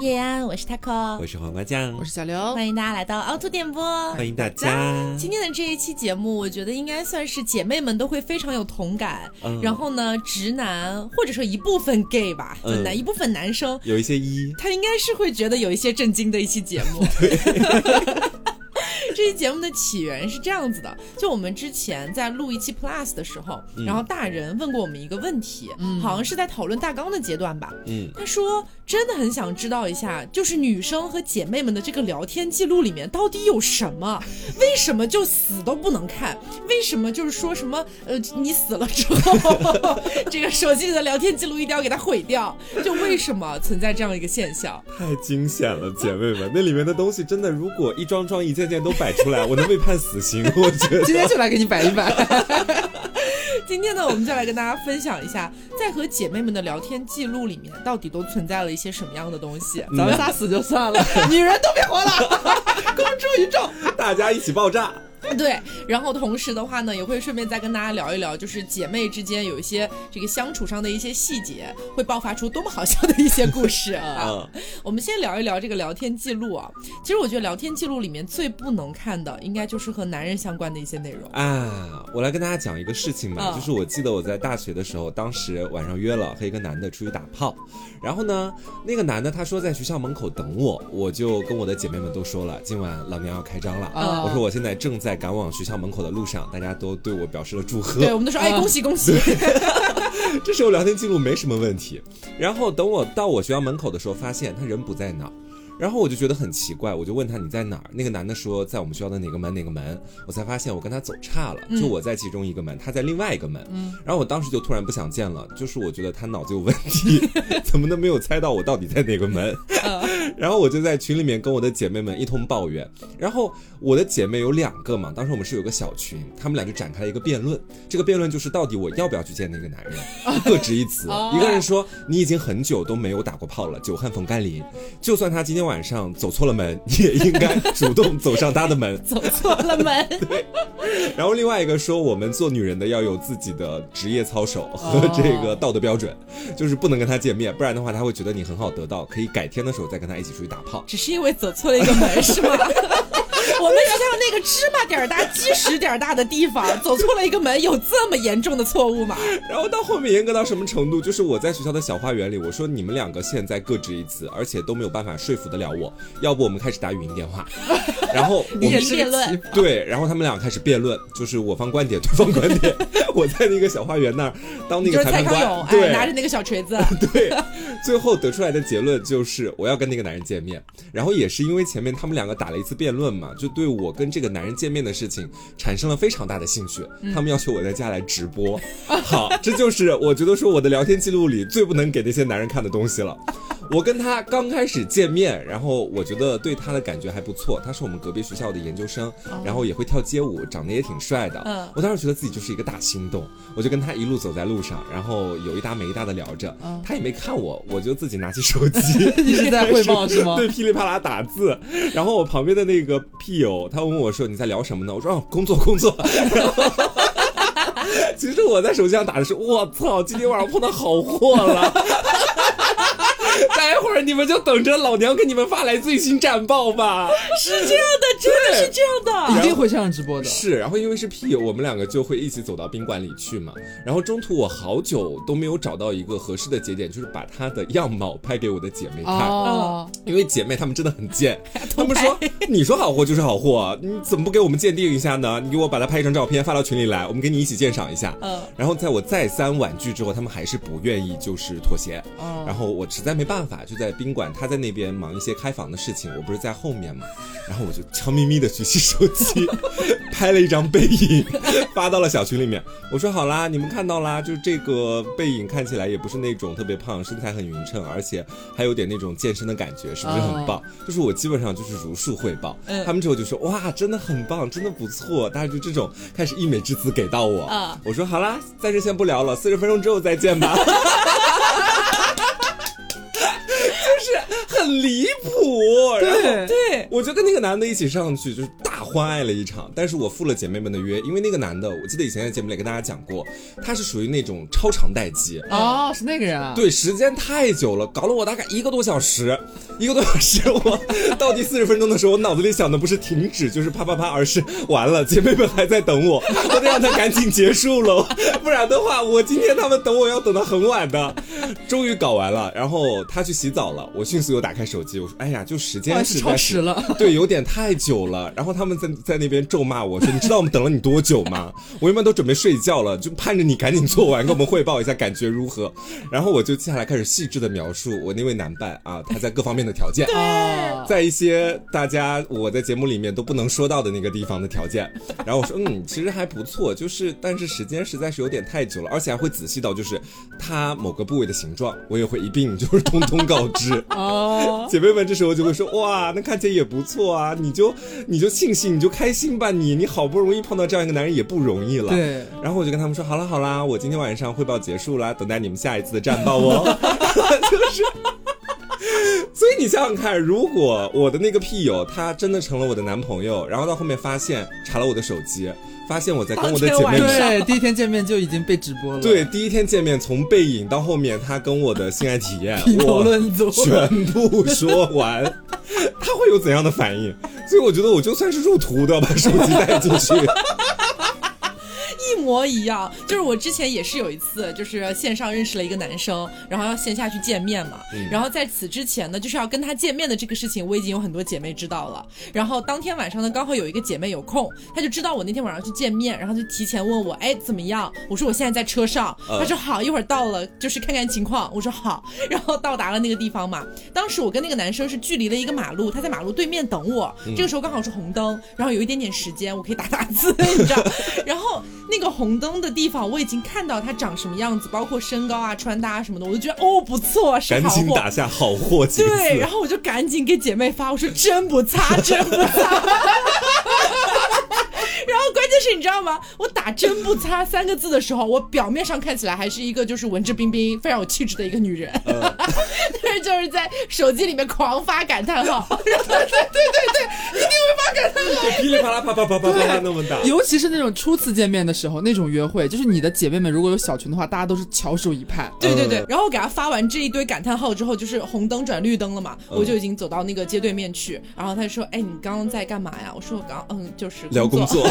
叶安，我是 taco，我是黄瓜酱，我是小刘，欢迎大家来到凹凸电波，欢迎大家。今天的这一期节目，我觉得应该算是姐妹们都会非常有同感。嗯。然后呢，直男或者说一部分 gay 吧，就男一部分男生，有一些一，他应该是会觉得有一些震惊的一期节目。这期节目的起源是这样子的，就我们之前在录一期 Plus 的时候，然后大人问过我们一个问题，好像是在讨论大纲的阶段吧。嗯，他说真的很想知道一下，就是女生和姐妹们的这个聊天记录里面到底有什么？为什么就死都不能看？为什么就是说什么呃你死了之后，这个手机里的聊天记录一定要给它毁掉？就为什么存在这样一个现象？太惊险了，姐妹们，那里面的东西真的，如果一桩桩、一件件都摆出来，我能被判死刑。我觉得今天就来给你摆一摆。今天呢，我们就来跟大家分享一下，在和姐妹们的聊天记录里面，到底都存在了一些什么样的东西。咱们仨死就算了，女人都别活了，公诸于众。大家一起爆炸。对，然后同时的话呢，也会顺便再跟大家聊一聊，就是姐妹之间有一些这个相处上的一些细节，会爆发出多么好笑的一些故事啊。嗯 我们先聊一聊这个聊天记录啊。其实我觉得聊天记录里面最不能看的，应该就是和男人相关的一些内容。啊，我来跟大家讲一个事情吧，嗯 就是我记得我在大学的时候，当时晚上约了和一个男的出去打炮，然后呢，那个男的他说在学校门口等我，我就跟我的姐妹们都说了，今晚老娘要开张了，啊我说我现在正在赶往学校门口的路上，大家都对我表示了祝贺。对，我们都说哎，啊恭喜恭喜。这时候聊天记录没什么问题，然后等我到我学校门口的时候，发现他人不在那儿。然后我就觉得很奇怪，我就问他你在哪儿？那个男的说在我们学校的哪个门哪个门，我才发现我跟他走岔了，就我在其中一个门，他在另外一个门。然后我当时就突然不想见了，就是我觉得他脑子有问题，怎么能没有猜到我到底在哪个门。然后我就在群里面跟我的姐妹们一通抱怨，然后我的姐妹有两个嘛，当时我们是有个小群，她们俩就展开了一个辩论。这个辩论就是到底我要不要去见那个男人，各执一词。一个人说你已经很久都没有打过炮了，久旱逢甘霖，就算他今天晚上走错了门，你也应该主动走上他的门。走错了门，然后另外一个说，我们做女人的要有自己的职业操守和这个道德标准，就是不能跟他见面，不然的话他会觉得你很好得到，可以改天的时候再跟他一起出去打炮。只是因为走错了一个门是吗？我们学校那个芝麻点儿大、鸡屎点儿大的地方，走错了一个门，有这么严重的错误吗？然后到后面严格到什么程度？就是我在学校的小花园里，我说你们两个现在各执一词，而且都没有办法说服得了我，要不我们开始打语音电话。然后我们你也是辩论。对，然后他们俩开始辩论，就是我方观点，对方观点。我在那个小花园那儿当那个裁判官，对，哎，拿着那个小锤子，对，最后得出来的结论就是我要跟那个男人见面，然后也是因为前面他们两个打了一次辩论嘛，就对我跟这个男人见面的事情产生了非常大的兴趣，他们要求我在家来直播。好，这就是我觉得说我的聊天记录里最不能给那些男人看的东西了。我跟他刚开始见面，然后我觉得对他的感觉还不错，他是我们隔壁学校的研究生，然后也会跳街舞，长得也挺帅的。嗯我当时觉得自己就是一个大心动，我就跟他一路走在路上，然后有一搭没一搭的聊着，他也没看我，我就自己拿起手机 一直在汇报是吗对，噼里啪啦打字。然后我旁边的那个屁友，他问我说你在聊什么呢？我说哦，工作工作。然后 其实我在手机上打的是，我操，今天晚上碰到好货了。待会儿你们就等着老娘给你们发来最新战报吧。是这样的，真的是这样的。一定会上直播的。是，然后因为是屁友，我们两个就会一起走到宾馆里去嘛。然后中途我好久都没有找到一个合适的节点，就是把她的样貌拍给我的姐妹看。哦，因为姐妹她们真的很贱，她们说你说好货就是好货，你怎么不给我们鉴定一下呢？你给我把它拍一张照片发到群里来，我们给你一起鉴赏一下。嗯然后在我再三婉拒之后，他们还是不愿意就是妥协。哦然后我实在没办法，就在宾馆，他在那边忙一些开房的事情，我不是在后面嘛。然后我就悄咪咪的举起手机，拍了一张背影，发到了小群里面。我说好啦，你们看到啦，就是这个背影看起来也不是那种特别胖，身材很匀称，而且还有点那种健身的感觉，是不是很棒？就是我基本上就是如数汇报。嗯他们之后就说哇，真的很棒，真的不错，大家就这种开始溢美之词给到我。啊我说好啦，暂时先不聊了，四十分钟之后再见吧。很离谱，然后对。对，我就跟那个男的一起上去，就是大欢爱了一场。但是我赴了姐妹们的约，因为那个男的，我记得以前在节目里跟大家讲过，他是属于那种超长待机。哦，是那个人啊。对，时间太久了，搞了我大概一个多小时，一个多小时，我到第四十分钟的时候，我脑子里想的不是停止，就是啪啪啪，而是完了，姐妹们还在等我，我得让他赶紧结束了，不然的话，我今天他们等我要等到很晚的。终于搞完了，然后他去洗澡了，我迅速又打开手机，我说：“哎呀，就时间实超在是时了。对，有点太久了。”然后他们在在那边咒骂我说：“你知道我们等了你多久吗？我一般都准备睡觉了，就盼着你赶紧做完，跟我们汇报一下感觉如何。”然后我就接下来开始细致的描述我那位男伴啊，他在各方面的条件。哦，在一些大家我在节目里面都不能说到的那个地方的条件，然后我说嗯，其实还不错，就是但是时间实在是有点太久了，而且还会仔细到就是他某个部位的形状，我也会一并就是通通告知。哦，姐妹们这时候就会说哇，那看起来也不错啊，你就你就庆幸你就开心吧，你你好不容易碰到这样一个男人也不容易了。对。然后我就跟他们说好了好啦，我今天晚上汇报结束啦，等待你们下一次的战报哦。就是。所以你想想看，如果我的那个屁友他真的成了我的男朋友，然后到后面发现查了我的手机，发现我在跟我的姐妹对，第一天见面就已经被直播了。对，第一天见面从背影到后面他跟我的性爱体验，我论足全部说完，他会有怎样的反应？所以我觉得我就算是入土都要把手机带进去。一模一样，就是我之前也是有一次，就是线上认识了一个男生，然后要线下去见面嘛。然后在此之前呢，就是要跟他见面的这个事情，我已经有很多姐妹知道了。然后当天晚上呢，刚好有一个姐妹有空，她就知道我那天晚上去见面，然后就提前问我，哎，怎么样？我说我现在在车上。嗯她说好，一会儿到了，就是看看情况。我说好。然后到达了那个地方嘛，当时我跟那个男生是距离了一个马路，他在马路对面等我。这个时候刚好是红灯，然后有一点点时间，我可以打打字，你知道。然后那个红灯的地方，我已经看到他长什么样子，包括身高啊、穿搭什么的，我就觉得哦不错，是赶好货。紧打下好货对，然。后我就赶紧给姐妹发，我说真不差，真不差。然后关键是你知道吗？我打“真不擦”三个字的时候，我表面上看起来还是一个就是文质彬彬、非常有气质的一个女人，但是就是在手机里面狂发感叹号。对对对对，一定会发感叹号。就噼里啪啦啪啪啪啪啪啪那么大，尤其是那种初次见面的时候，那种约会，就是你的姐妹们如果有小群的话，大家都是翘首以盼。对对对嗯，然后我给她发完这一堆感叹号之后，就是红灯转绿灯了嘛，我就已经走到那个街对面去，然后她就说：“哎，你刚刚在干嘛呀？”我说：“我刚嗯，就是聊工作。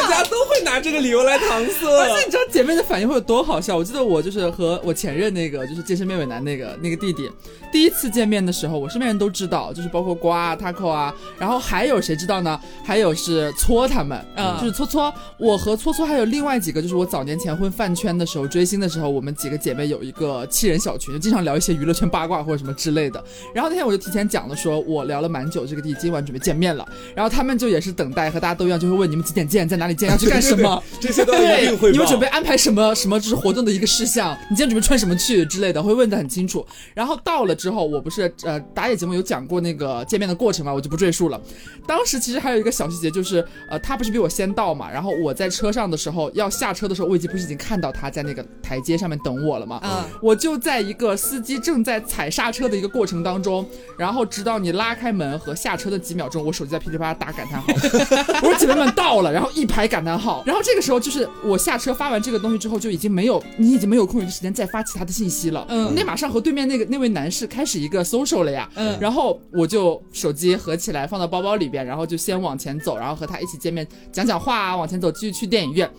大家都会拿这个理由来搪塞。而且你知道姐妹的反应会有多好笑？我记得我就是和我前任那个就是健身妹妹男那个那个弟弟，第一次见面的时候，我身边人都知道，就是包括瓜啊、taco 啊，然后还有谁知道呢？还有是搓他们，嗯就是搓搓，我和搓搓还有另外几个，就是我早年前混饭圈的时候追星的时候，我们几个姐妹有一个七人小群，就经常聊一些娱乐圈八卦或者什么之类的。然后那天我就提前讲了说，我聊了蛮久，这个弟今晚准备见面了，然后他们就也是等待和大家都一样，就会问你们几点见，在哪里见，要去干什么。这些都要一定汇报。你们准备安排什么什么就是活动的一个事项？你今天准备穿什么去之类的，会问的很清楚。然后到了之后，我不是呃打野节目有讲过那个见面的过程嘛，我就不赘述了。当时其实还有一个小细节，就是呃他不是比我先到嘛，然后我在车上的时候要下车的时候，我已经不是已经看到他在那个台阶上面等我了吗？嗯我就在一个司机正在踩刹车的一个过程当中，然后直到你拉开门和下车的几秒钟，我手机在噼里啪啦打感叹号。我说姐妹们到了，然后一排感叹号。然后这个时候就是我下车发完这个东西之后，就已经没有你已经没有空余的时间再发其他的信息了。嗯你得马上和对面那个那位男士开始一个 social 了呀。嗯然后我就手机合起来放到包包里边，然后就先往前走，然后和他一起见面讲讲话啊，往前走继续去电影院。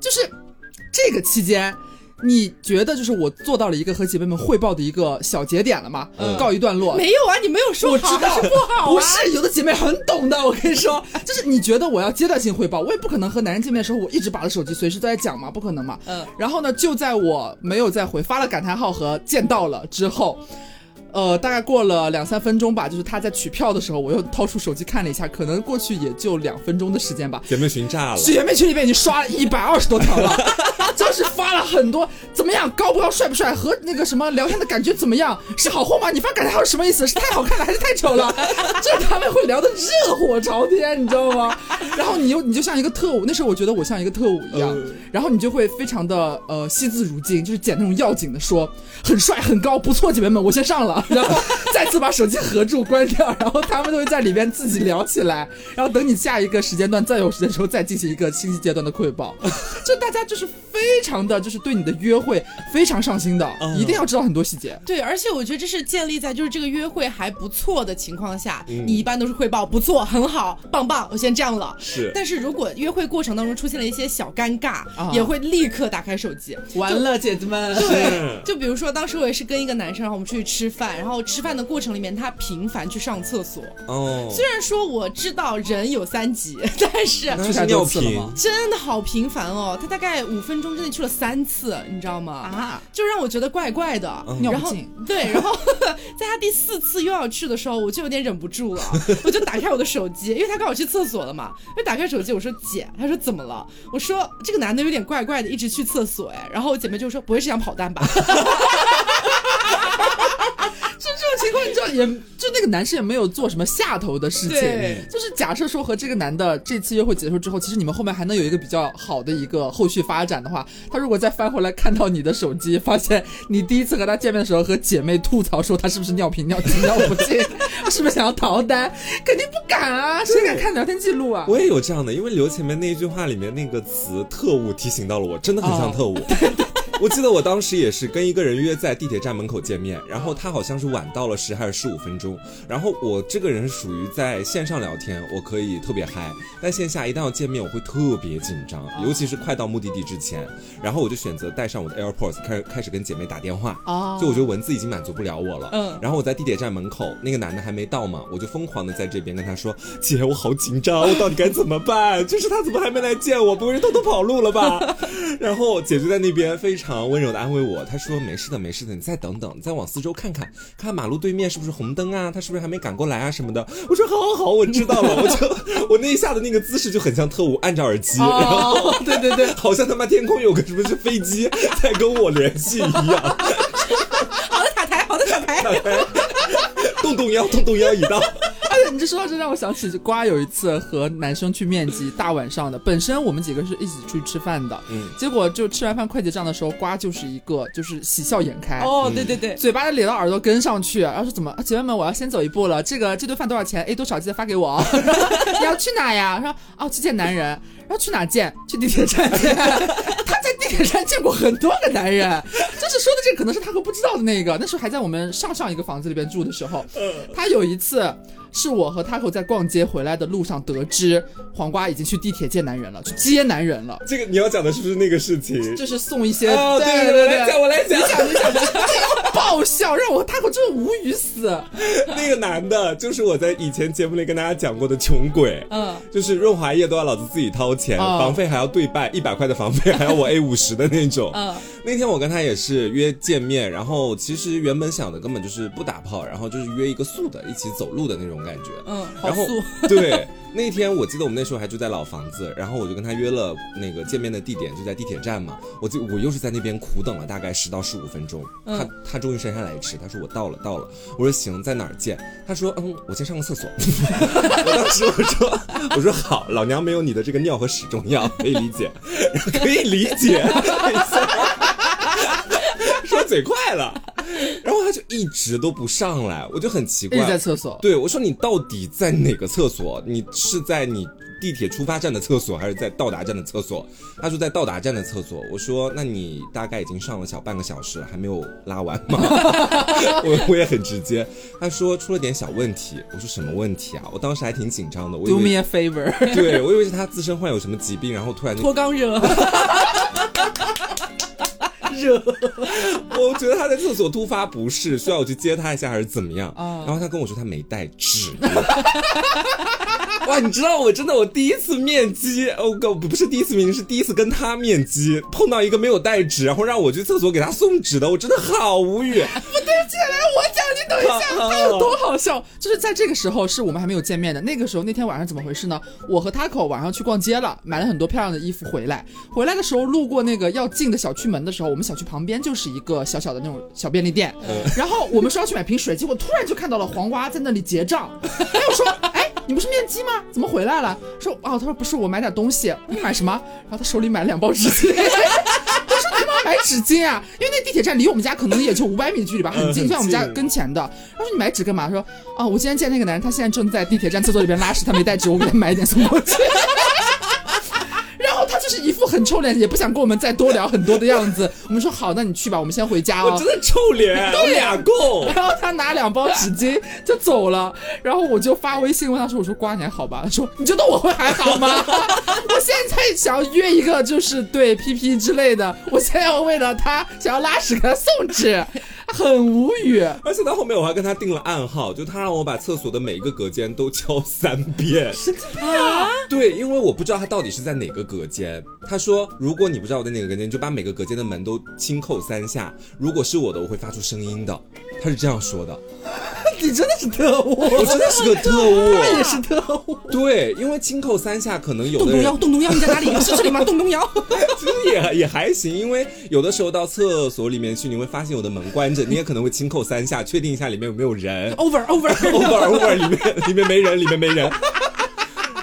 就是这个期间。你觉得就是我做到了一个和姐妹们汇报的一个小节点了吗？嗯告一段落。没有啊，你没有说我知道好是不好啊？不是有的姐妹很懂的，我跟你说，就是你觉得我要阶段性汇报，我也不可能和男人见面的时候我一直把着手机随时都在讲嘛，不可能嘛。嗯然后呢，就在我没有再回发了感叹号和见到了之后。呃，大概过了两三分钟吧，就是他在取票的时候，我又掏出手机看了一下，可能过去也就两分钟的时间吧。姐妹群炸了。姐妹群里面已经刷了一百二十多条了，就是发了很多，怎么样，高不高，帅不帅，和那个什么聊天的感觉怎么样，是好货吗？你发感叹号是什么意思？是太好看了还是太丑了？就是他们会聊得热火朝天，你知道吗？然后你又你就像一个特务，那时候我觉得我像一个特务一样，嗯然后你就会非常的呃惜字如金，就是捡那种要紧的说，很帅很高，不错，姐妹们，我先上了。然后再次把手机合住关掉，然后他们都会在里边自己聊起来，然后等你下一个时间段再有时间的时候再进行一个信息阶段的汇报，就大家就是非常的就是对你的约会非常上心的，嗯一定要知道很多细节。对，而且我觉得这是建立在就是这个约会还不错的情况下，嗯你一般都是汇报不错、很好、棒棒，我先这样了。是但是如果约会过程当中出现了一些小尴尬，啊也会立刻打开手机。完了，姐姐们，对就比如说，当时我也是跟一个男生，然后我们出去吃饭，然后吃饭的过程里面，他频繁去上厕所。哦，虽然说我知道人有三急，但是那是去太频次了吗？真的好频繁哦。他大概五分钟之内去了三次，你知道吗？啊，就让我觉得怪怪的。尿然后对，然后 在他第四次又要去的时候，我就有点忍不住了，我就打开我的手机，因为他刚好去厕所了嘛，就打开手机，我说姐，他说怎么了？我说这个男的有点怪怪的，一直去厕所哎，然后我姐妹就说不会是想跑单吧？就这种情况，你知道，也就那个男生也没有做什么下头的事情对，就是假设说和这个男的这次约会结束之后，其实你们后面还能有一个比较好的一个后续发展的话，他如果再翻回来看到你的手机，发现你第一次和他见面的时候和姐妹吐槽说他是不是尿频尿急尿不尽，是不是想要逃单，肯定不敢啊，谁敢看聊天记录啊？我也有这样的，因为刘前面那一句话里面那个词“特务”提醒到了我，真的很像特务。我记得我当时也是跟一个人约在地铁站门口见面，然后他好像是晚到了十还是十五分钟，然后我这个人是属于在线上聊天我可以特别嗨，但线下一旦要见面我会特别紧张，尤其是快到目的地之前，然后我就选择带上我的 AirPods 开始开始跟姐妹打电话，哦就我觉得文字已经满足不了我了，嗯然后我在地铁站门口，那个男的还没到嘛，我就疯狂的在这边跟他说：“姐，我好紧张，我到底该怎么办？就是他怎么还没来见我？不会是偷偷跑路了吧？” 然后姐就在那边非常温柔的安慰我，他说：“没事的，没事的，你再等等，你再往四周看看，看马路对面是不是红灯啊？他是不是还没赶过来啊什么的？”我说：“好好好，我知道了。”我就 我那一下的那个姿势就很像特务，按着耳机，然后哦，对对对，好像他妈天空有个什么是飞机在跟我联系一样。好的塔台，好的塔台。动动腰，动动腰已到。你这说到这，让我想起瓜有一次和男生去面基，大晚上的。本身我们几个是一起出去吃饭的，嗯结果就吃完饭快结账的时候，瓜就是一个就是喜笑颜开。哦，对对对，嘴巴咧到耳朵跟上去，然后说怎么，啊姐妹们，我要先走一步了。这个这顿饭多少钱？A 多少记得发给我。你要去哪呀？说哦去见男人，然后去哪见？去地铁站见。他在地铁站见过很多个男人，就是说的这个可能是他和不知道的那个。那时候还在我们上上一个房子里边住的时候，他有一次是我和 Taco 在逛街回来的路上得知黄瓜已经去地铁见男人了，去接男人了，这个你要讲的是不是那个事情？就是送一些哦，对对，我来讲，我来讲。你讲，爆笑，让我 Taco 真的无语死。那个男的，就是我在以前节目里跟大家讲过的穷鬼，嗯，就是润滑液都要老子自己掏钱，哦房费还要对半，一百块的房费还要我 A 五十的那种。嗯，那天我跟他也是约见面，然后其实原本想的根本就是不打炮，然后就是约一个素的，一起走路的那种感觉。嗯，好然后素。对，那天我记得我们那时候还住在老房子，然后我就跟他约了那个见面的地点就在地铁站嘛。我就我又是在那边苦等了大概十到十五分钟，他他终于姗姗来迟，他说我到了到了。我说行，在哪儿见？他说嗯，我先上个厕所。我当时我说我说好，老娘没有你的这个尿和屎重要，可以理解，可以理解。说嘴快了，然后他就一直都不上来，我就很奇怪。在厕所。对我说：“你到底在哪个厕所？你是在你地铁出发站的厕所，还是在到达站的厕所？”他说在到达站的厕所。我说：“那你大概已经上了小半个小时，还没有拉完吗？” 我我也很直接。他说出了点小问题。我说什么问题啊？我当时还挺紧张的，我 Do me a favor，对我以为是他自身患有什么疾病，然后突然就脱肛热，热，我觉得他在厕所突发不适，需要我去接他一下还是怎么样？啊然后他跟我说他没带纸。哇，你知道我真的我第一次面基，哦，不不是第一次面基，是第一次跟他面基，碰到一个没有带纸，然后让我去厕所给他送纸的，我真的好无语。接下来我讲，你等一下，他有多好笑？就是在这个时候，是我们还没有见面的。那个时候，那天晚上怎么回事呢？我和 Taco 晚上去逛街了，买了很多漂亮的衣服回来。回来的时候，路过那个要进的小区门的时候，我们小区旁边就是一个小小的那种小便利店。然后我们说要去买瓶水，结果突然就看到了黄瓜在那里结账。哎，我说，哎，你不是面基吗？怎么回来了？说，哦，他说不是，我买点东西。你买什么？然后他手里买了两包纸巾。我说你买买纸巾啊？因为那地铁站离我们家可能也就五百米的距离吧，很近，在我们家跟前的。他说你买纸干嘛？说啊，我今天见那个男人，他现在正在地铁站厕所里边拉屎，他没带纸，我给他买一点送过去。很臭脸，也不想跟我们再多聊很多的样子。我们说好，那你去吧，我们先回家哦我真。的臭脸，都俩够。然后他拿两包纸巾就走了，然后我就发微信问他说：“我说瓜你还好吧？”他说：“你觉得我会还好吗？我现在想要约一个就是对 PP 之类的，我现在要为了他想要拉屎给他送纸，很无语。而且到后面我还跟他定了暗号，就他让我把厕所的每一个隔间都敲三遍。神经病啊，对，因为我不知道他到底是在哪个隔间。他说，如果你不知道我在哪个隔间，你就把每个隔间的门都轻叩三下。如果是我的，我会发出声音的。他是这样说的。你真的是特务，我真的是个特务。他也是特务。对，因为轻叩三下，可能有的人动动腰，动动腰，你在哪里？是这里吗？动动腰。也也还行，因为有的时候到厕所里面去，你会发现有的门关着，你也可能会轻叩三下，确定一下里面有没有人。over over，over over 里面里面没人，里面没人。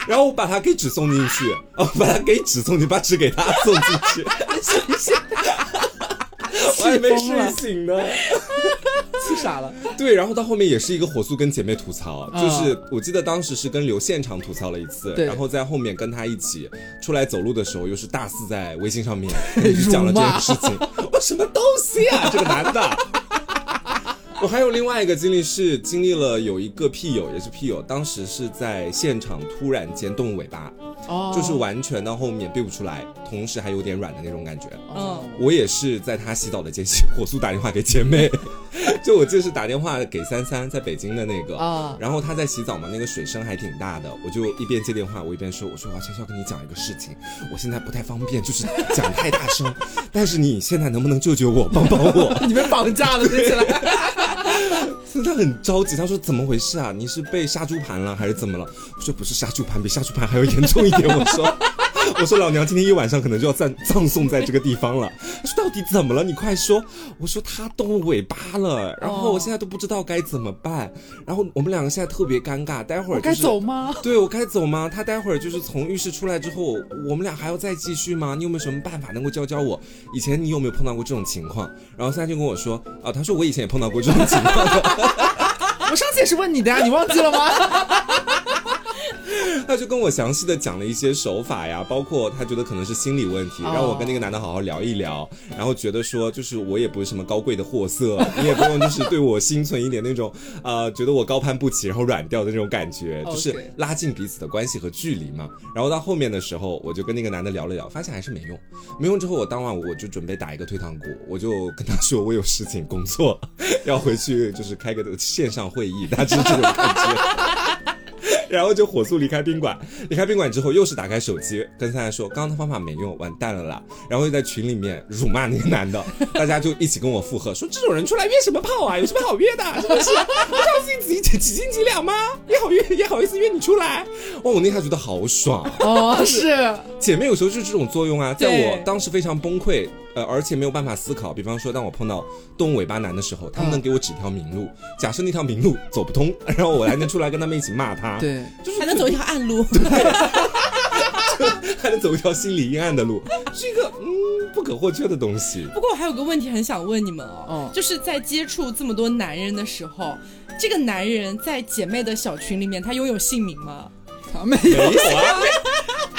然后我把他给纸送进去，哦，把他给纸送进去，把纸给他送进去，我还没睡醒呢。气傻了。对，然后到后面也是一个火速跟姐妹吐槽，嗯就是我记得当时是跟刘现场吐槽了一次，然后在后面跟他一起出来走路的时候，又是大肆在微信上面 讲了这件事情，我什么东西啊，这个男的。我还有另外一个经历是经历了有一个屁友也是屁友，当时是在现场突然间动尾巴，哦就是完全到后面对不出来，同时还有点软的那种感觉。嗯，我也是在他洗澡的间隙火速打电话给姐妹，就我记得是打电话给三三，在北京的那个，啊然后他在洗澡嘛，那个水声还挺大的，我就一边接电话，我一边说，我说我悄悄跟你讲一个事情，我现在不太方便，就是讲太大声，但是你现在能不能救救我，帮帮我？你被绑架了，听起来。他很着急，他说怎么回事啊？你是被杀猪盘了还是怎么了？我说不是杀猪盘，比杀猪盘还要严重一点。我说。我说老娘今天一晚上可能就要葬葬送在这个地方了。他说到底怎么了？你快说。我说他动尾巴了，然后我现在都不知道该怎么办。然后我们两个现在特别尴尬，待会儿、就是、该走吗？对我该走吗？他待会儿就是从浴室出来之后，我们俩还要再继续吗？你有没有什么办法能够教教我？以前你有没有碰到过这种情况？然后三就跟我说啊，他说我以前也碰到过这种情况的。我上次也是问你的呀，你忘记了吗？他就跟我详细的讲了一些手法呀，包括他觉得可能是心理问题，哦让我跟那个男的好好聊一聊，然后觉得说就是我也不是什么高贵的货色，你也不用就是对我心存一点那种呃觉得我高攀不起，然后软掉的那种感觉，就是拉近彼此的关系和距离嘛。然后到后面的时候，我就跟那个男的聊了聊，发现还是没用，没用之后，我当晚我就准备打一个退堂鼓，我就跟他说我有事情工作 要回去，就是开个线上会议，大致这种感觉。然后就火速离开宾馆。离开宾馆之后，又是打开手机跟三三说：“刚刚的方法没用，完蛋了啦。”然后又在群里面辱骂那个男的，大家就一起跟我附和说：“这种人出来约什么炮啊？有什么好约的？是不是？不知道自己自己几斤几两吗？也好约，也好意思约你出来？”哇，我那下觉得好爽。哦，是姐妹有时候就是这种作用啊，在我当时非常崩溃，呃，而且没有办法思考。比方说，当我碰到动物尾巴男的时候，他们能给我指条明路。假设那条明路走不通，然后我还能出来跟他们一起骂他，，对。就是还能走一条暗路。还能走一条心理阴暗的路，是一个嗯不可或缺的东西。不过我还有个问题很想问你们哦，嗯就是在接触这么多男人的时候，这个男人在姐妹的小群里面，他拥有姓名吗？没他没有，有啊，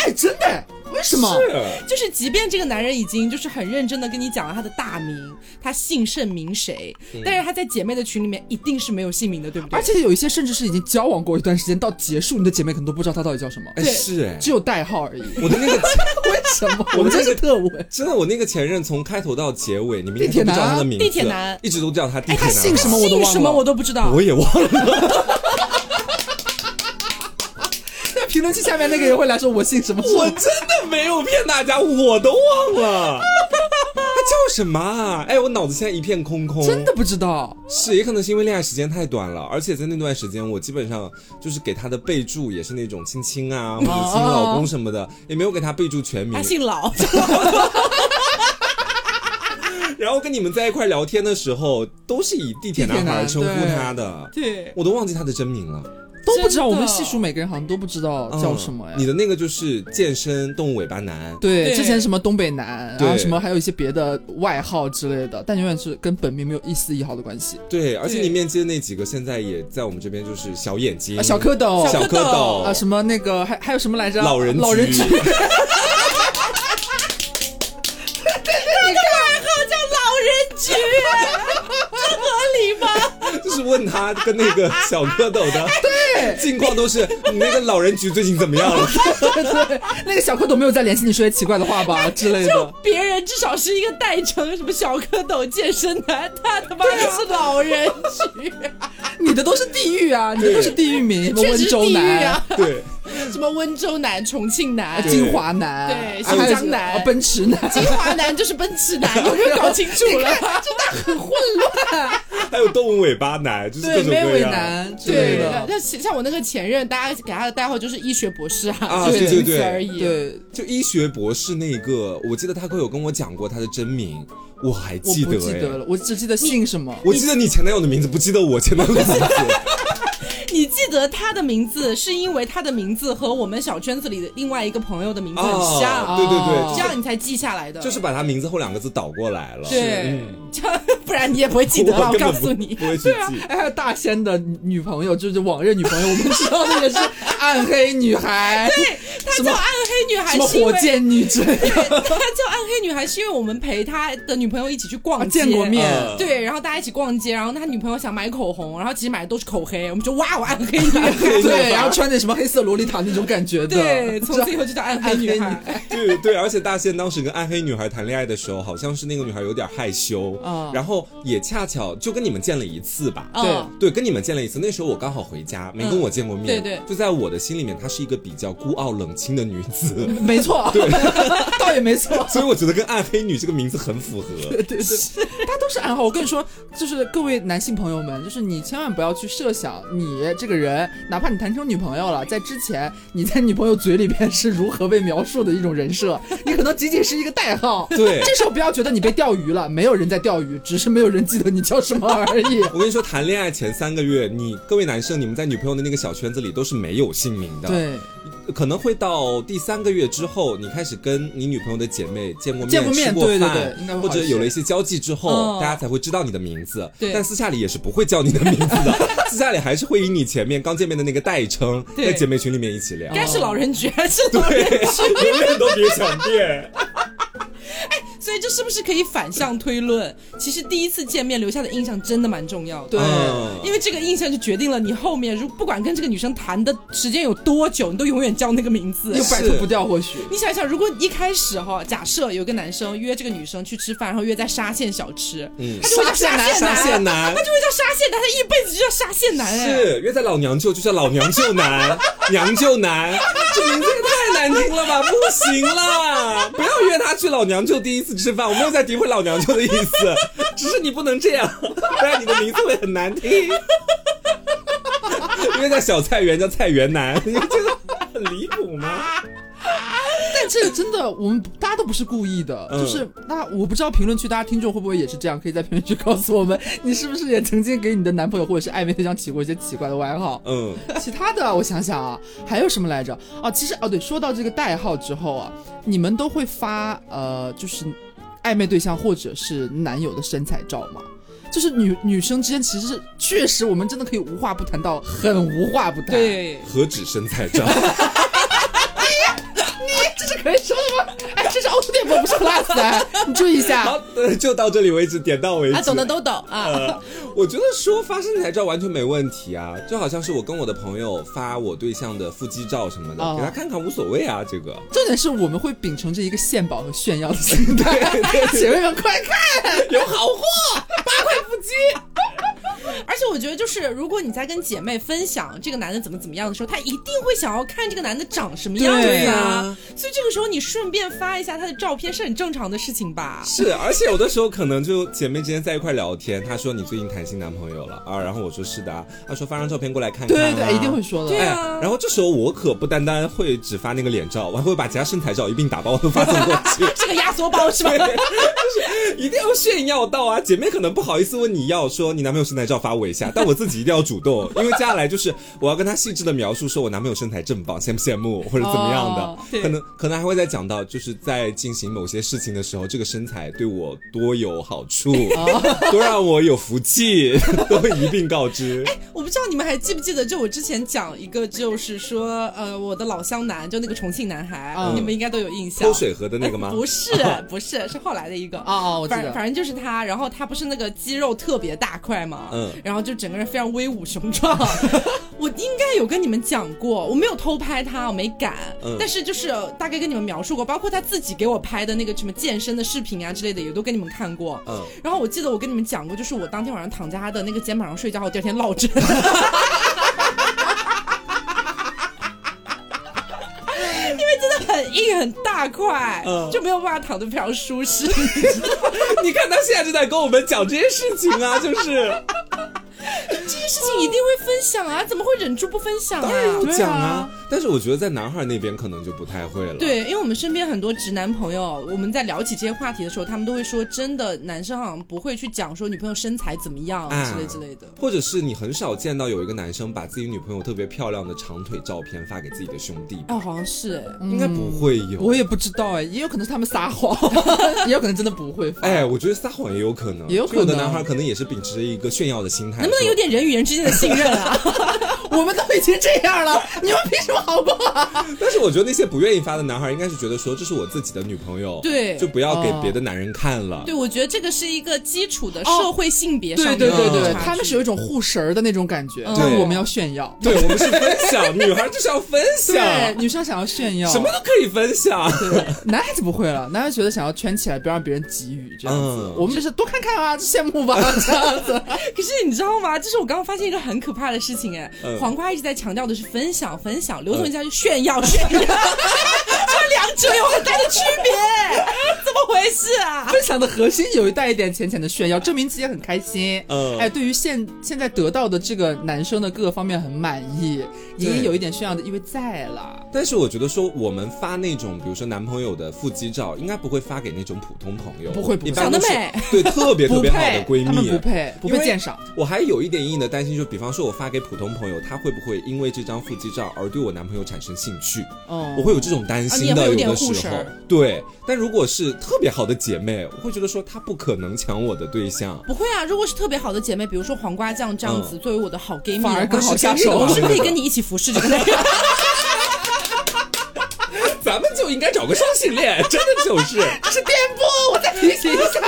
哎，真的？为什么？是就是即便这个男人已经就是很认真的跟你讲了他的大名，他姓甚名谁，但是他在姐妹的群里面一定是没有姓名的，对不对？而且有一些甚至是已经交往过一段时间，到结束，你的姐妹可能都不知道他到底叫什么，哎对是哎，只有代号而已。我的那个 为什么？我们真是特务哎！真的，我那个前任从开头到结尾，你们一直都不地铁男知道他的名字，地铁男一直都叫他地哎铁男。他姓什么我都忘了姓什么我都不知道。我也忘了。在评论区下面那个人会来说我姓什么？我真的没有骗大家，我都忘了。他叫什么啊？哎，我脑子现在一片空空。真的不知道。是，也可能是因为恋爱时间太短了，而且在那段时间，我基本上就是给他的备注也是那种亲亲啊，或者亲老公什么的，也没有给他备注全名他。姓老，然后跟你们在一块聊天的时候，都是以地铁男孩称呼他的，对，我都忘记他的真名了。都不知道，我们细数每个人好像都不知道叫什么呀。嗯。你的那个就是健身动物尾巴男，对，对。之前什么东北男，然后什么还有一些别的外号之类的，但永远是跟本名没有一丝一毫的关系。对，而且你面接的那几个现在也在我们这边就是小眼睛、啊，小蝌蚪，小蝌蝌蚪。蚪啊，什么那个还还有什么来着？老人老人局，叫老人局，这合理吗？就是问他跟那个小蝌蚪的。对近况都是你那个老人局最近怎么样了？对对，那个小蝌蚪没有再联系你说些奇怪的话吧 之类的。就别人至少是一个代称，什么小蝌蚪健身男，他他妈的是老人局，你的都是地狱啊，你的都是地狱名，什么温州男。啊，，对，什么温州男、重庆男。啊、。金华男，对新疆男。啊奔驰男，金华男就是奔驰男，有没有搞清楚了？真的很混乱。还有动物尾巴男，就是各对，种各样。男之类对。的，，那像我那个前任，大家给他的代号就是医学博士啊，啊就是对对对仅此而已。对，就医学博士那个，我记得他哥有跟我讲过他的真名，我还记得哎。记得了，我只记得姓什么。我记得你前男友的名字，不记得我前男友的名字。你记得他的名字，是因为他的名字和我们小圈子里的另外一个朋友的名字很像，哦对对哦对，这样你才记下来的。就是把他名字后两个字倒过来了。对嗯，这 样不然你也不会记得了。我告诉你，不会去对啊记，。哎，还有大仙的女朋友，就是往日女朋友，我们知道那个是暗黑女孩，对，她叫暗黑女孩什么是火箭女之类的，他叫暗黑女孩是因为我们陪她的女朋友一起去逛街，啊见过面。嗯。对，然后大家一起逛街，然后他女朋友想买口红，然后其实买的都是口黑，我们就哇，我暗黑女孩。对，然后穿着什么黑色洛丽塔那种感觉的，对，从此以后就叫暗黑女孩。对对，而且大仙当时跟暗黑女孩谈恋爱的时候，好像是那个女孩有点害羞，嗯。然后也恰巧就跟你们见了一次吧。对对，跟你们见了一次，那时候我刚好回家，没跟我见过面。对对就在我的心里面，她是一个比较孤傲冷清的女子，没错，对 倒也没错。所以我觉得跟暗黑女这个名字很符合。对对对，它都是暗号。我跟你说，就是各位男性朋友们，就是你千万不要去设想你这个人，哪怕你谈成女朋友了，在之前你在女朋友嘴里边是如何被描述的一种人设，你可能仅仅是一个代号。对这时候不要觉得你被钓鱼了，没有人在钓鱼，只是没有人记得你叫什么而已。我跟你说，谈恋爱前三个月，你各位男生，你们在女朋友的那个小圈子里都是没有姓名的。，对，可能会到第三个月之后，你开始跟你女朋友的姐妹见过面、见过面吃过饭，或者有了一些交际之后，哦大家才会知道你的名字。对但私下里也是不会叫你的名字的，私下里还是会以你前面刚见面的那个代称，在姐妹群里面一起聊。该是老人局还是老人对，永远都别想变。所以这是不是可以反向推论？其实第一次见面留下的印象真的蛮重要的。对嗯因为这个印象就决定了你后面如不管跟这个女生谈的时间有多久，你都永远叫那个名字又。摆脱不掉，或许。你想一想，如果一开始哈，假设有个男生约这个女生去吃饭，然后约在沙县小吃，嗯他就会叫沙县沙县男他就会叫沙县男，他一辈子就叫沙县男哎。是约在老娘舅就叫老娘舅男，娘舅男，这名字也太难听了吧，不行啦！不要约他去老娘舅第一次吃饭，我没有在诋毁老娘舅的意思，只是你不能这样，不然你的名字会很难听。因为在小菜园叫菜园男，你不觉得很离谱吗？但这个真的，我们大家都不是故意的，嗯就是那我不知道评论区大家听众会不会也是这样，可以在评论区告诉我们，你是不是也曾经给你的男朋友或者是暧昧对象起过一些奇怪的外号？嗯，其他的我想想啊，还有什么来着？啊，其实哦对，说到这个代号之后啊，你们都会发呃，就是暧昧对象或者是男友的身材照吗？就是女女生之间其实是确实，我们真的可以无话不谈到很无话不谈。，对，何止身材照？这是可以说的吗？哎，这是凹凸电波，不是 plus 啊，你注意一下。好，呃就到这里为止，点到为止。啊，懂的都懂啊。呃，我觉得说发身材照完全没问题啊，就好像是我跟我的朋友发我对象的腹肌照什么的，哦给他看看无所谓啊，这个。重点是我们会秉承着一个献宝和炫耀的心态，姐妹们快看，有好货，八块腹肌。而且我觉得，就是如果你在跟姐妹分享这个男的怎么怎么样的时候，她一定会想要看这个男的长什么样对子啊啊。所以这个时候你顺便发一下他的照片是很正常的事情吧？是，而且有的时候可能就姐妹之间在一块聊天，她说你最近谈新男朋友了啊，然后我说是的啊，她说发张照片过来看看、啊，对对对，一定会。说的。对哎啊，然后这时候我可不单单会只发那个脸照，我还会把其他身材照一并打包都发送过去。是个压缩包是吧？一定要炫耀到啊！姐妹可能不好意思问你要说你男朋友身材照发我一下，但我自己一定要主动，因为接下来就是我要跟他细致的描述说我男朋友身材正棒，羡不羡慕或者怎么样的，可能可能还会再讲到就是在进行某些事情的时候，这个身材对我多有好处，多让我有福气，都会一并告知。哎我不知道你们还记不记得，就我之前讲一个，就是说，呃，我的老乡男，就那个重庆男孩，嗯你们应该都有印象。偷水河的那个吗？不是，不是，是后来的一个。哦哦，我记得。反反正就是他，然后他不是那个肌肉特别大块嘛，嗯然后就整个人非常威武雄壮。我应该有跟你们讲过，我没有偷拍他，我没敢，嗯但是就是大概跟你们描述过，包括他自己给我拍的那个什么健身的视频啊之类的，也都跟你们看过。嗯，然后我记得我跟你们讲过，就是我当天晚上躺在他的那个肩膀上睡觉，我第二天落枕。因为真的很硬很大块，嗯就没有办法躺得非常舒适。你看他现在就在跟我们讲这些事情啊，就是 Yeah. 这些事情一定会分享啊，怎么会忍住不分享啊？当然要对啊讲啊。但是我觉得在男孩那边可能就不太会了。对，因为我们身边很多直男朋友，我们在聊起这些话题的时候，他们都会说，真的男生好像不会去讲说女朋友身材怎么样啊之类之类的。或者是你很少见到有一个男生把自己女朋友特别漂亮的长腿照片发给自己的兄弟吧，哦，好像是哎，应该不会有。我也不知道哎，也有可能是他们撒谎，也有可能真的不会发。哎，我觉得撒谎也有可能，也有可能有的男孩可能也是秉持着一个炫耀的心态，能不能有点人与人人之间的信任啊？我们都已经这样了，你们凭什么好过啊？但是我觉得那些不愿意发的男孩，应该是觉得说这是我自己的女朋友，对就不要给哦别的男人看了。对，我觉得这个是一个基础的社会性别上对对对对，他们是有一种护神儿的那种感觉，嗯但我们要炫耀。对，我们是分享，女孩就是要分对，享，女生想要炫耀，什么都可以分享。对，男孩子不会了，男孩子觉得想要圈起来，不要让别人给予这样子。嗯我们就是多看看啊，羡慕吧，这样子。可是你知道吗？这是我刚刚发现一个很可怕的事情哎，嗯黄瓜一直在强调的是分享分享，刘总一直在去炫耀炫耀，这两者有很大的区别，怎么回事啊？分享的核心有一带一点浅浅的炫耀，证明自己很开心。嗯哎，对于现现在得到的这个男生的各个方面很满意，隐隐有一点炫耀的意味在了。但是我觉得说，我们发那种比如说男朋友的腹肌照，应该不会发给那种普通朋友，不会长得美 对特别特别好的，闺蜜，他们不配，不配鉴赏。我还有一点隐隐的担心，就比方说我发给普通朋友，他会不会因为这张腹肌照而对我男朋友产生兴趣？哦我会有这种担啊心的，有的时候。对，但如果是特别好的姐妹，我会觉得说她不可能抢我的对象。不会啊，如果是特别好的姐妹，比如说黄瓜酱这样子，作为我的好 gay 蜜反而更好是下手我是可以跟你一起服侍这个男人。咱们就应该找个双性恋，真的就是。这是颠簸，我再提醒一下，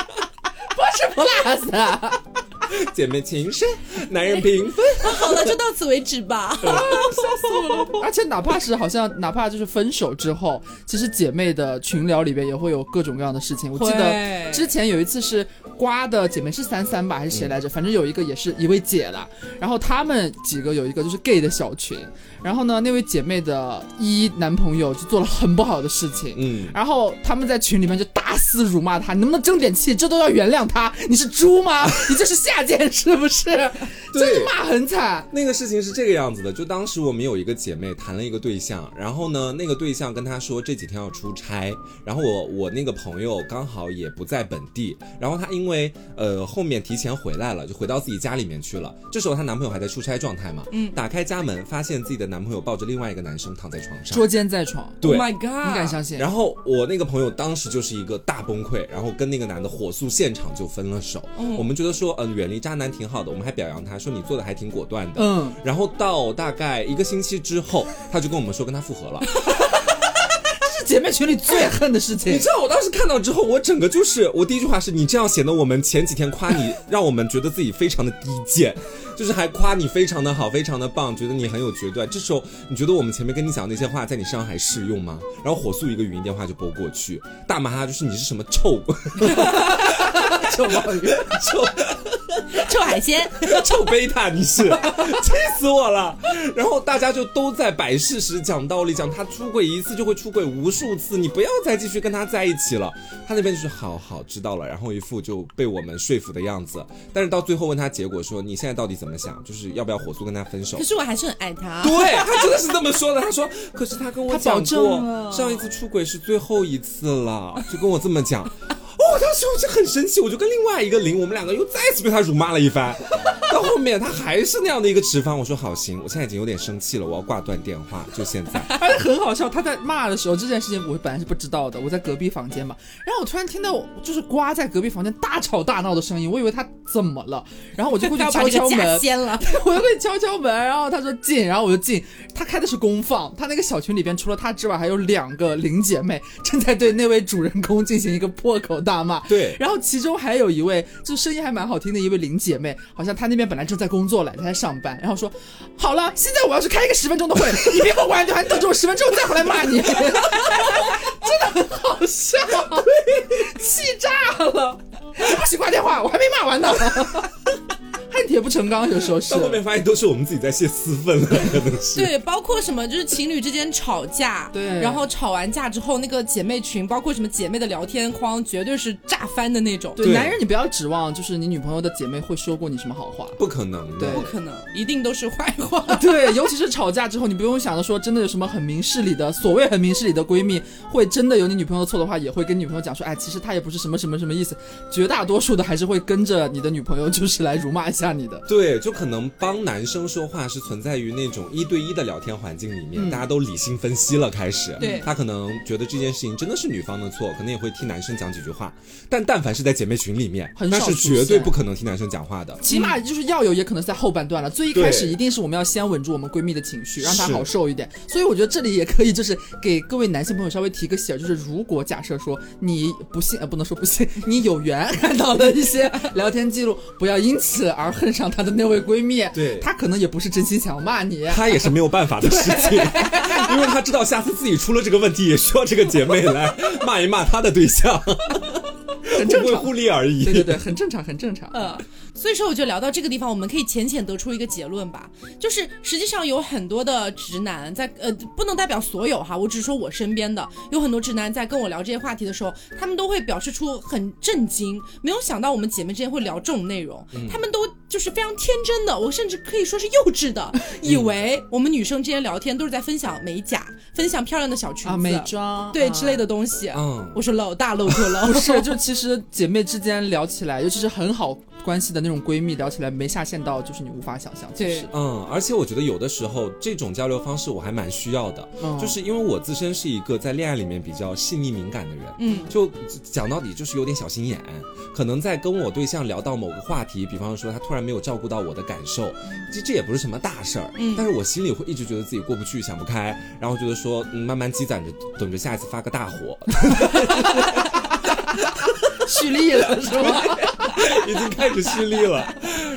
不是 plus。姐妹情深，男人平分。好了，就到此为止吧。而且哪怕是好像哪怕就是分手之后，其实姐妹的群聊里边也会有各种各样的事情。我记得之前有一次是瓜的姐妹是三三吧还是谁来着？反正有一个也是一位姐了，然后她们几个有一个就是 gay 的小群，然后呢那位姐妹的一男朋友就做了很不好的事情。嗯，然后他们在群里面就大肆辱骂他，你能不能争点气？这都要原谅他？你是猪吗？你这是下贱是不是？真的骂很惨。那个事情是这个样子的，就当时我们有一个姐妹谈了一个对象，然后呢，那个对象跟她说这几天要出差，然后我我那个朋友刚好也不在本地，然后她因为呃后面提前回来了，就回到自己家里面去了。这时候她男朋友还在出差状态嘛，嗯，打开家门发现自己的男朋友抱着另外一个男生躺在床上，捉奸在床，对 Oh my god！你敢相信？然后我那个朋友当时就是一个大崩溃，然后跟那个男的火速现场就分了手。我们觉得说，嗯、远离渣男挺好的，我们还表扬他说你做的还挺果断的。嗯，然后到大概一个星期之后，他就跟我们说跟他复合了。是姐妹群里最恨的事情你知。道我当时看到之后，我整个就是我第一句话是你这样显得我们前几天夸你，让我们觉得自己非常的低贱，就是还夸你非常的好，非常的棒，觉得你很有决断。这时候你觉得我们前面跟你讲的那些话在你身上还适用吗？然后火速一个语音电话就拨过去，大骂他就是你是什么臭 臭毛鱼，臭。臭海鲜，臭贝塔，你是 气死我了。然后大家就都在摆事实、讲道理，讲他出轨一次就会出轨无数次，你不要再继续跟他在一起了。他那边就是好好知道了，然后一副就被我们说服的样子。但是到最后问他结果说你现在到底怎么想，就是要不要火速跟他分手可？是我还是很爱他。对他真的是这么说的。他说：“可是他跟我保讲过，上一次出轨是最后一次了，就跟我这么讲。”哦，当时我就很生气，我就跟另外一个零，我们两个又再次被他辱骂了一番。到后面他还是那样的一个直方，我说好行，我现在已经有点生气了，我要挂断电话，就现在。而且很好笑，他在骂的时候，这件事情我本来是不知道的，我在隔壁房间嘛，然后我突然听到就是瓜在隔壁房间大吵大闹的声音，我以为他怎么了，然后我就过去敲敲门，掀了，我就过去敲敲门，然后他说进，然后我就进，他开的是公放，他那个小群里边除了他之外，还有两个零姐妹正在对那位主人公进行一个破口大骂，对。然后其中还有一位就声音还蛮好听的一位林姐妹，好像她那边本来正在工作了，她在上班，然后说好了，现在我要去开一个十分钟的会，你别给我管就还等着我十分钟再回来骂你，真的很好笑，气炸了，不许挂电话，我还没骂完呢，恨铁不成钢，有时候是到。后面发现都是我们自己在泄私愤了，可能是。对，包括什么就是情侣之间吵架，对然后吵完架之后，那个姐妹群，包括什么姐妹的聊天框，绝对是炸翻的那种。对，对男人你不要指望就是你女朋友的姐妹会说过你什么好话。不可能的对，不可能，一定都是坏话。对，尤其是吵架之后，你不用想着说真的有什么很明事理的，所谓很明事理的闺蜜，会真的有你女朋友错的话，也会跟女朋友讲说，哎，其实她也不是什么什么什么意思。绝大多数的还是会跟着你的女朋友，就是来辱骂一下你的。对，就可能帮男生说话是存在于那种一对一的聊天环境里面，嗯大家都理性分析了，开始。对他可能觉得这件事情真的是女方的错，可能也会替男生讲几句话。但但凡是在姐妹群里面，那是绝对不可能替男生讲话的。起码就是要有，也可能是在后半段了。最一开始一定是我们要先稳住我们闺蜜的情绪，让她好受一点。所以我觉得这里也可以，就是给各位男性朋友稍微提个醒，就是如果假设说你不信，呃，不能说不信，你有缘看到的一些聊天记录，不要因此而恨 上她的那位闺蜜。对她可能也不是真心想要骂你。她也是没有办法的事情，因为她知道下次自己出了这个问题，也需要这个姐妹来 骂一骂她的对象，很正常。互利而已。对对对，很正常，很正常。嗯，所以说我就聊到这个地方，我们可以浅浅得出一个结论吧，就是实际上有很多的直男在呃，不能代表所有哈，我只是说我身边的有很多直男在跟我聊这些话题的时候，他们都会表示出很震惊，没有想到我们姐妹之间会聊这种内容，他们都就是非常天真的，我甚至可以说是幼稚的，以为我们女生之间聊天都是在分享美甲，分享漂亮的小裙子、啊，美妆对之类的。东西。嗯，我说老大漏特了，不是，就其实姐妹之间聊起来，尤其是很好关系的那种闺蜜，聊起来没下限到就是你无法想象。其实。对，嗯，而且我觉得有的时候这种交流方式我还蛮需要的，嗯。就是因为我自身是一个在恋爱里面比较细腻敏感的人，嗯，就讲到底就是有点小心眼，可能在跟我对象聊到某个话题，比方说他突然没有照顾到我的感受，其实这也不是什么大事儿，嗯。但是我心里会一直觉得自己过不去、想不开，然后觉得说，嗯，慢慢积攒着，等着下一次发个大火，蓄力了是吧？已经开始蓄力了。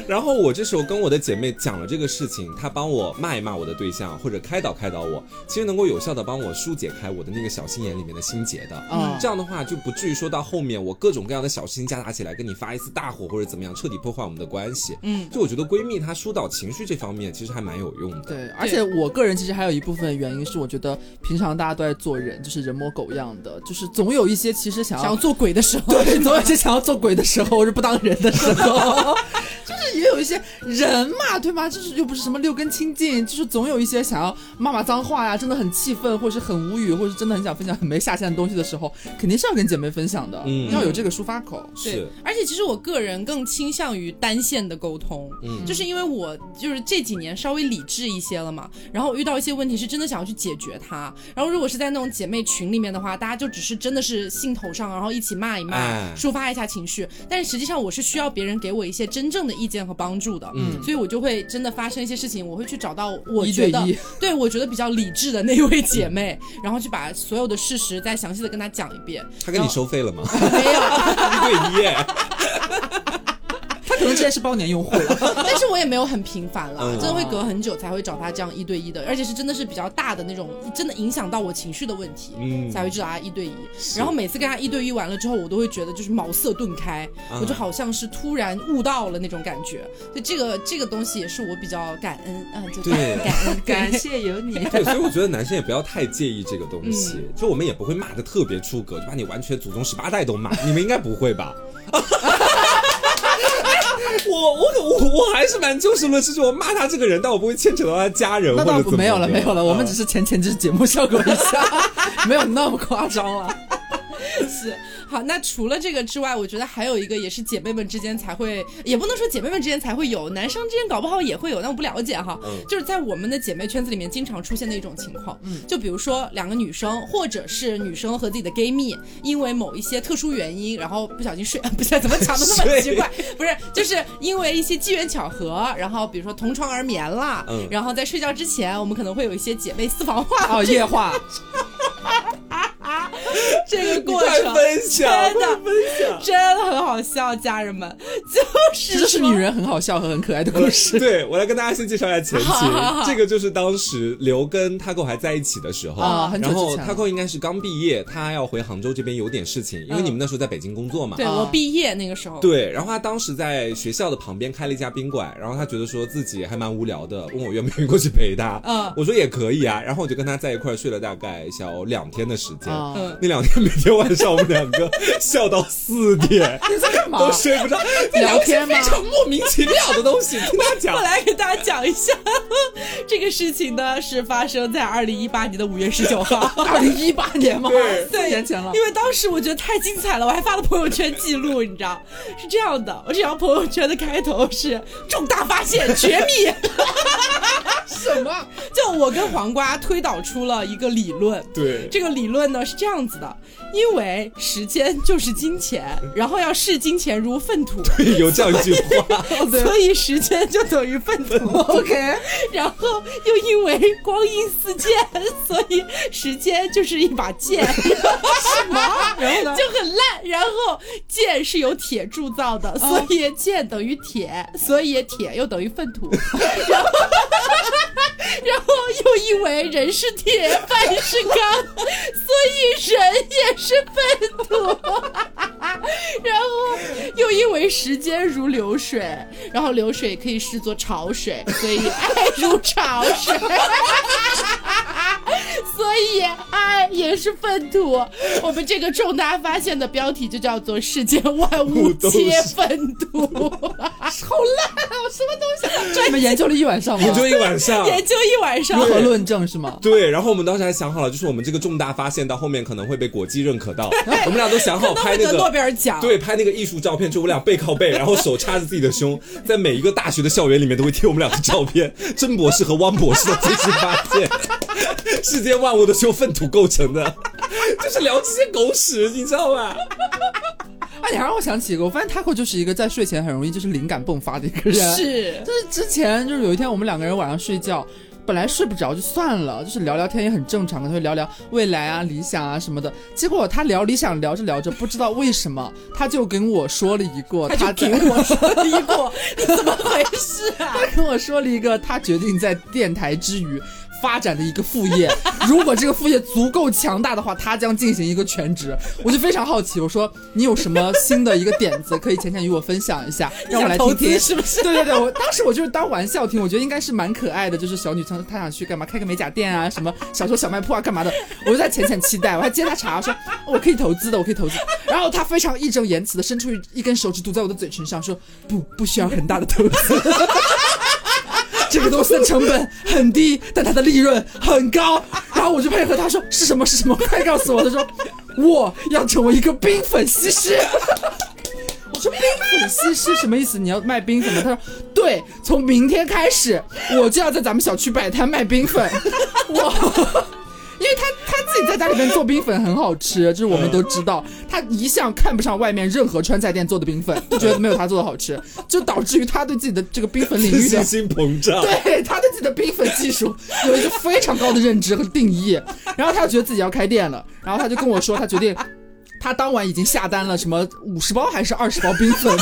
然后我这时候跟我的姐妹讲了这个事情，她帮我骂一骂我的对象，或者开导开导我，其实能够有效的帮我疏解开我的那个小心眼里面的心结的。嗯这样的话就不至于说到后面我各种各样的小事情夹杂起来，跟你发一次大火或者怎么样，彻底破坏我们的关系。嗯，就我觉得闺蜜她疏导情绪这方面其实还蛮有用的。对，而且我个人其实还有一部分原因是，我觉得平常大家都在做人，就是人模狗样的，就是总有一些其实想要想要做鬼的时候，对，总有一些想要做鬼的时候，或者不当人的时候，就是也有一些人嘛，对吗？就是又不是什么六根清净，就是总有一些想要骂骂脏话呀，真的很气愤，或者是很无语，或者是真的很想分享很没下限的东西的时候，肯定是要跟姐妹分享的，嗯。要有这个抒发口。对是，，而且其实我个人更倾向于单线的沟通，嗯。就是因为我就是这几年稍微理智一些了嘛，然后我遇到一些问题是真的想要去解决它，然后如果是在那种姐妹群里面的话，大家就只是真的是兴头上，然后一起骂一骂，哎。抒发一下情绪，但是实际上我是需要别人给我一些真正的意见和帮助的，嗯。所以我就会真的发生一些事情，我会去找到我一觉得对一。对我觉得比较理智的那位姐妹，然后去把所有的事实再详细的跟她讲一遍，她跟你收费了吗？没有。一对一可可能现在是包年用户了。但是我也没有很频繁了，嗯真的会隔很久才会找他这样一对一的，而且是真的是比较大的那种，真的影响到我情绪的问题，嗯才会去找他一对一。然后每次跟他一对一完了之后，我都会觉得就是茅塞顿开，啊我就好像是突然悟到了那种感觉。所以这个这个东西也是我比较感恩啊，就对感恩 感谢有你。对，所以我觉得男生也不要太介意这个东西，嗯就我们也不会骂的特别出格，就把你完全祖宗十八代都骂，你们应该不会吧？我我我我还是蛮就事论事，就我骂他这个人，但我不会牵扯到他家人那倒不没有了，没有了，我们啊只是前前置节目效果一下，没有那么夸张了。是好，那除了这个之外，我觉得还有一个也是姐妹们之间才会，也不能说姐妹们之间才会有，男生之间搞不好也会有，但我不了解哈。嗯就是在我们的姐妹圈子里面经常出现的一种情况，嗯，就比如说两个女生，或者是女生和自己的 gay 蜜，因为某一些特殊原因，然后不小心睡，不是怎么讲的那么奇怪，不是，就是因为一些机缘巧合，然后比如说同床而眠了，嗯然后在睡觉之前，我们可能会有一些姐妹私房话，哦，夜话，这个你快过程分享，真的分享。真的很好笑，家人们，就是这就是女人很好笑和很可爱的故事。对我来跟大家先介绍一下前好好好情，这个就是当时刘跟 Taco 还在一起的时候，啊很久然后 Taco 应该是刚毕业，他要回杭州这边有点事情，因为嗯你们那时候在北京工作嘛。对啊我毕业那个时候，对，然后他当时在学校的旁边开了一家宾馆，然后他觉得说自己还蛮无聊的，问我愿不愿意过去陪他。嗯我说也可以啊，然后我就跟他在一块儿睡了大概小两天的时间。啊，嗯，那两天每天晚上我们两个笑到四点，你在干嘛都？睡不着，聊天吗非常莫名其妙的东西，听他我。来给大家讲一下这个事情呢，是发生在二零一八年的五月十九号。二零一八年吗？对四年前了。因为当时我觉得太精彩了，我还发了朋友圈记录，你知道是这样的，我这条朋友圈的开头是重大发现绝密，什么？就我跟黄瓜推导出了一个理论，对，这个理论呢是这样子的，因为时间就是金钱，然后要视金钱如粪土，对有这样一句话，所以时间就等于粪土。OK，然后又因为光阴似箭，所以时间就是一把剑。什么？然后呢就很烂。然后剑是由铁铸造的，所以剑等于铁，所以铁又等于粪土。然后，然后又因为人是铁，饭是钢，所以人也是粪土。然后又因为时间如流水，然后流水可以视作潮水，所以爱如潮水。所以爱也是粪土。我们这个重大发现的标题就叫做“世间万物皆粪土好烂啊！我什么东西啊？这你们研究了一晚上吗？研究一晚”，上。研究一晚上如。何论证是吗？对，然后我们当时还想好了，就是我们这个重大发现到后面可能会被国际认可到，我们俩都想好拍那个诺贝个。尔奖，对，拍那个艺术照片，就我俩背靠背，然后手插着自己的胸，在每一个大学的校园里面都会贴我们俩的照片。甄博士和汪博士的最新发现，世间万物都是由粪土构成的，就是聊这些狗屎，你知道吧？啊，你还让我想起一个，我发现 Taco 就是一个在睡前很容易就是灵感迸发的一个人。，是 就是之前就是有一天我们两个人晚上睡觉。本来睡不着就算了，就是聊聊天也很正常，可能会聊聊未来啊、理想啊什么的。结果他聊理想聊着聊着，不知道为什么他就跟我说了一个他他在就给我说了一个，你怎么回事啊？他跟我说了一个他决定在电台之余发展的一个副业，如果这个副业足够强大的话，他将进行一个全职。我就非常好奇，我说你有什么新的一个点子可以浅浅与我分享一下，让我来听听。是不是？对对对，我当时我就是当玩笑听，我觉得应该是蛮可爱的，就是小女生她想去干嘛，开个美甲店啊，什么小时候小卖铺啊，干嘛的，我就在浅浅期待，我还接她茬说我可以投资的，我可以投资。然后她非常义正言辞的伸出一根手指堵在我的嘴唇上，说不不需要很大的投资。这个东西的成本很低，但它的利润很高。然后我就配合他说是什么是什么，快告诉我。他说 我要成为一个冰粉西施。我说冰粉西施什么意思？你要卖冰粉吗？他说对，从明天开始我就要在咱们小区摆摊卖冰粉。我。因为他他自己在家里面做冰粉很好吃，就是我们都知道，他一向看不上外面任何川菜店做的冰粉，就觉得没有他做的好吃，就导致于他对自己的这个冰粉领域的信心膨胀。对他对自己的冰粉技术有一个非常高的认知和定义，然后他就觉得自己要开店了，然后他就跟我说，他决定，他当晚已经下单了什么五十包还是二十包冰粉，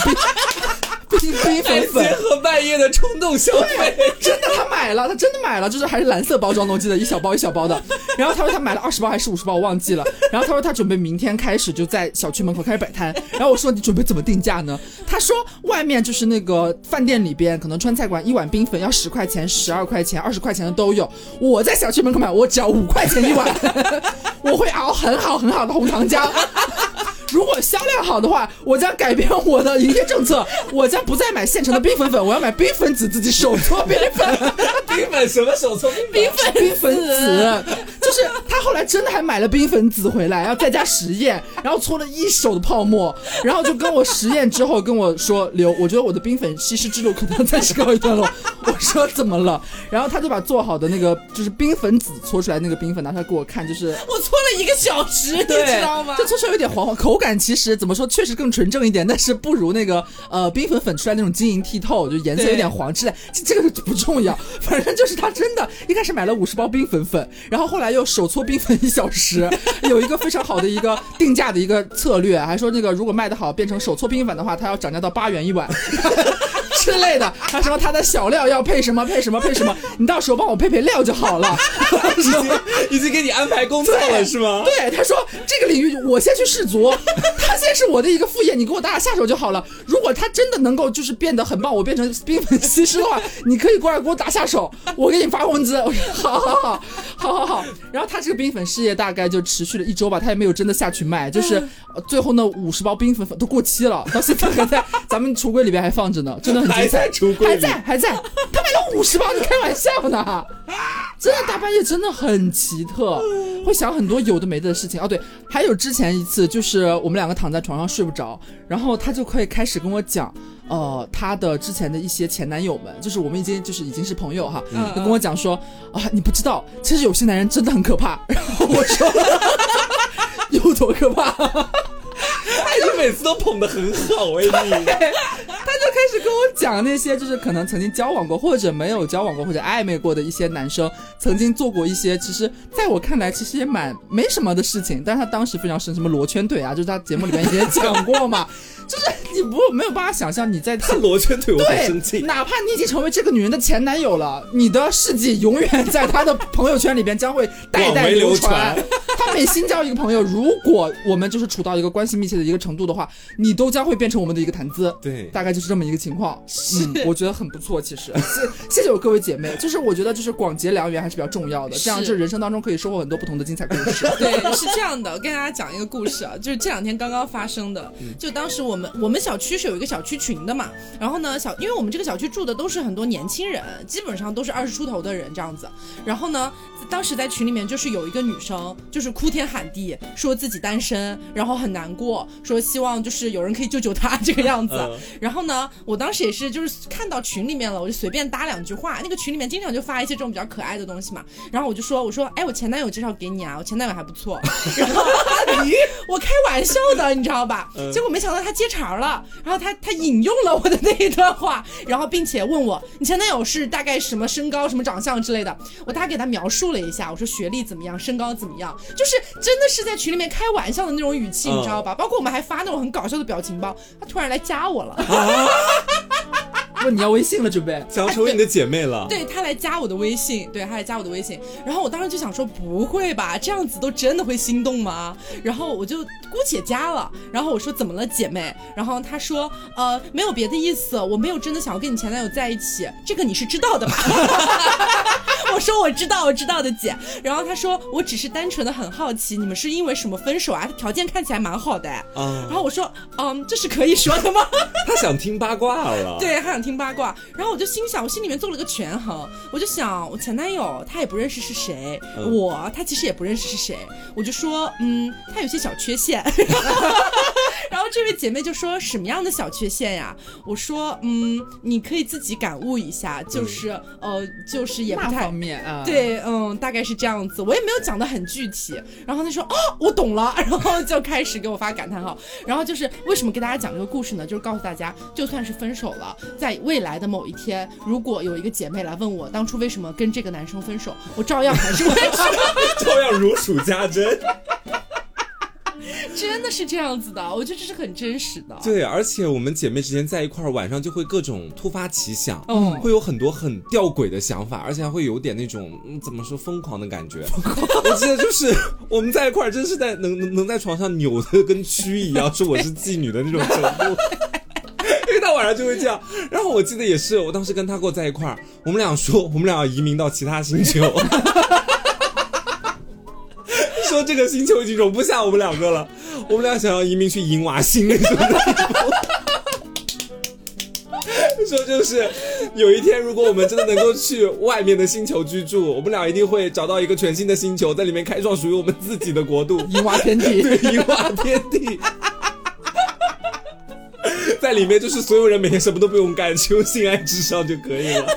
冰冰粉结粉。合半夜的冲动消费，真的，他买了，他真的买了，就是还是蓝色包装的，我记得一小包一小包的。然后他说他买了二十包还是五十包，我忘记了。然后他说他准备明天开始就在小区门口开始摆摊。然后我说你准备怎么定价呢？他说外面就是那个饭店里边，可能川菜馆一碗冰粉要十块钱、十二块钱、二十块钱的都有。我在小区门口买，我只要五块钱一碗，我会熬很好很好的红糖浆。如果销量好的话，我将改变我的营业政策，我将不再买现成的冰粉粉，我要买冰粉子，自己手搓冰粉。冰粉什么手搓冰粉？冰粉子，就是他后来真的还买了冰粉子回来，然后在家实验，然后搓了一手的泡沫，然后就跟我实验之后跟我说刘，我觉得我的冰粉稀释之路可能暂时告一段落。我说怎么了？然后他就把做好的那个就是冰粉子搓出来那个冰粉拿出来给我看，就是我搓了一个小时，你，知道吗？就搓出来有点黄黄，口感其实怎么说，确实更纯正一点，但是不如那个呃冰粉粉出来那种晶莹剔透，就颜色有点黄之类。这这个不重要，反正就是他真的，一开始买了五十包冰粉粉，然后后来又手搓冰粉一小时，有一个非常好的一个定价的一个策略，还说那个如果卖得好，变成手搓冰粉的话，它要涨价到八元一碗。之类的，他说他的小料要配什么配什么配什么，你到时候帮我配配料就好了。已经已经给你安排工作了是吗？对，他说这个领域我先去试足，他先是我的一个副业，你给我打打下手就好了。如果他真的能够就是变得很棒，我变成冰粉西施的话，你可以过来给我打下手，我给你发工资。我说好好好，好好好。然后他这个冰粉事业大概就持续了一周吧，他也没有真的下去卖，就是、呃最后那五十包冰粉粉都过期了，到现在还在咱们橱柜里边还放着呢，真的很还在。橱柜里还在还在，他买了五十包，你开玩笑呢？真的大半夜真的很奇特，会想很多有的没的事情。哦，对，还有之前一次，就是我们两个躺在床上睡不着，然后他就会开始跟我讲。呃，他的之前的一些前男友们，就是我们已经就是已经是朋友哈，嗯就跟我讲说啊，你不知道，其实有些男人真的很可怕。然后我说 有多可怕？你每次都捧得很好哎，你他就开始跟我讲那些，就是可能曾经交往过，或者没有交往过，或者暧昧过的一些男生，曾经做过一些，其实在我看来其实也蛮没什么的事情，但是他当时非常生气，什么罗圈腿啊，就是他节目里面也讲过嘛，就是你不没有办法想象你在他罗圈腿，我很对，生气。哪怕你已经成为这个女人的前男友了，你的事迹永远在他的朋友圈里边将会代代流传传。他每新交一个朋友，如果我们就是处到一个关系密切的一个程度的话，你都将会变成我们的一个谈资。对大概就是这么一个情况。嗯，我觉得很不错。其实，谢谢谢我各位姐妹，就是我觉得就是广结良缘还是比较重要的，这样是就人生当中可以收获很多不同的精彩故事。对，是这样的，跟大家讲一个故事啊，就是这两天刚刚发生的。就当时我们我们小区是有一个小区群的嘛，然后呢，小因为我们这个小区住的都是很多年轻人，基本上都是二十出头的人这样子。然后呢，当时在群里面就是有一个女生，就是哭天喊地说自己单身，然后很难过，说希望就是有人可以救救她这个样子。嗯然后呢，我当时也是就是看到群里面了，我就随便搭两句话。那个群里面经常就发一些这种比较可爱的东西嘛。然后我就说，我说，哎，我前男友介绍给你啊，我前男友还不错。然后我开玩笑的，你知道吧？嗯结果没想到他接茬了，然后他他引用了我的那一段话，然后并且问我你前男友是大概什么身高、什么长相之类的。我大概给他描述了一下，我说学历怎么样，身高怎么样，就是真的是在群里面开玩笑的那种语气，你知道吧？包括我们还发那种很搞笑的表情包，他突然来加我了。问你要微信了，准备。想要成为你的姐妹了，对他来加我的微信，对他来加我的微信，然后我当时就想说，不会吧，这样子都真的会心动吗？然后我就姑且加了，然后我说怎么了，姐妹？然后他说，呃，没有别的意思，我没有真的想要跟你前男友在一起，这个你是知道的吧？我说我知道，我知道的姐。然后他说，我只是单纯的很好奇，你们是因为什么分手啊？条件看起来蛮好的。啊然，后我说，嗯，这是可以说的吗？他想听八卦了，，对，他想听八卦，然后我就心想，我心里面做了个权衡，我就想，我前男友他也不认识是谁，嗯我他其实也不认识是谁，我就说，嗯，他有些小缺陷。这位姐妹就说什么样的小缺陷呀？我说，嗯，你可以自己感悟一下，就是、呃，就是也不太方面啊，，对，嗯，大概是这样子，我也没有讲的很具体。然后她说，哦，我懂了，然后就开始给我发感叹号。然后就是为什么给大家讲这个故事呢？就是告诉大家，就算是分手了，在未来的某一天，如果有一个姐妹来问我当初为什么跟这个男生分手，我照样还是会说，照样如数家珍。真的是这样子的，我觉得这是很真实的。对，而且我们姐妹之间在一块儿，晚上就会各种突发奇想，嗯会有很多很吊诡的想法，而且还会有点那种、嗯、怎么说疯狂的感觉。我记得就是 我们在一块儿，真是在能能能在床上扭的跟蛆一样，说我是妓女的那种程度。因为他晚上就会这样，然后我记得也是，我当时跟他跟我在一块儿，我们俩说我们俩要移民到其他星球，说这个星球已经容不下我们两个了，我们俩想要移民去银娃星那种地。说就是有一天，如果我们真的能够去外面的星球居住，我们俩一定会找到一个全新的星球，在里面开创属于我们自己的国度，银娃天地。对，银娃天地。在里面就是所有人每天什么都不用干，只用性爱至上就可以了。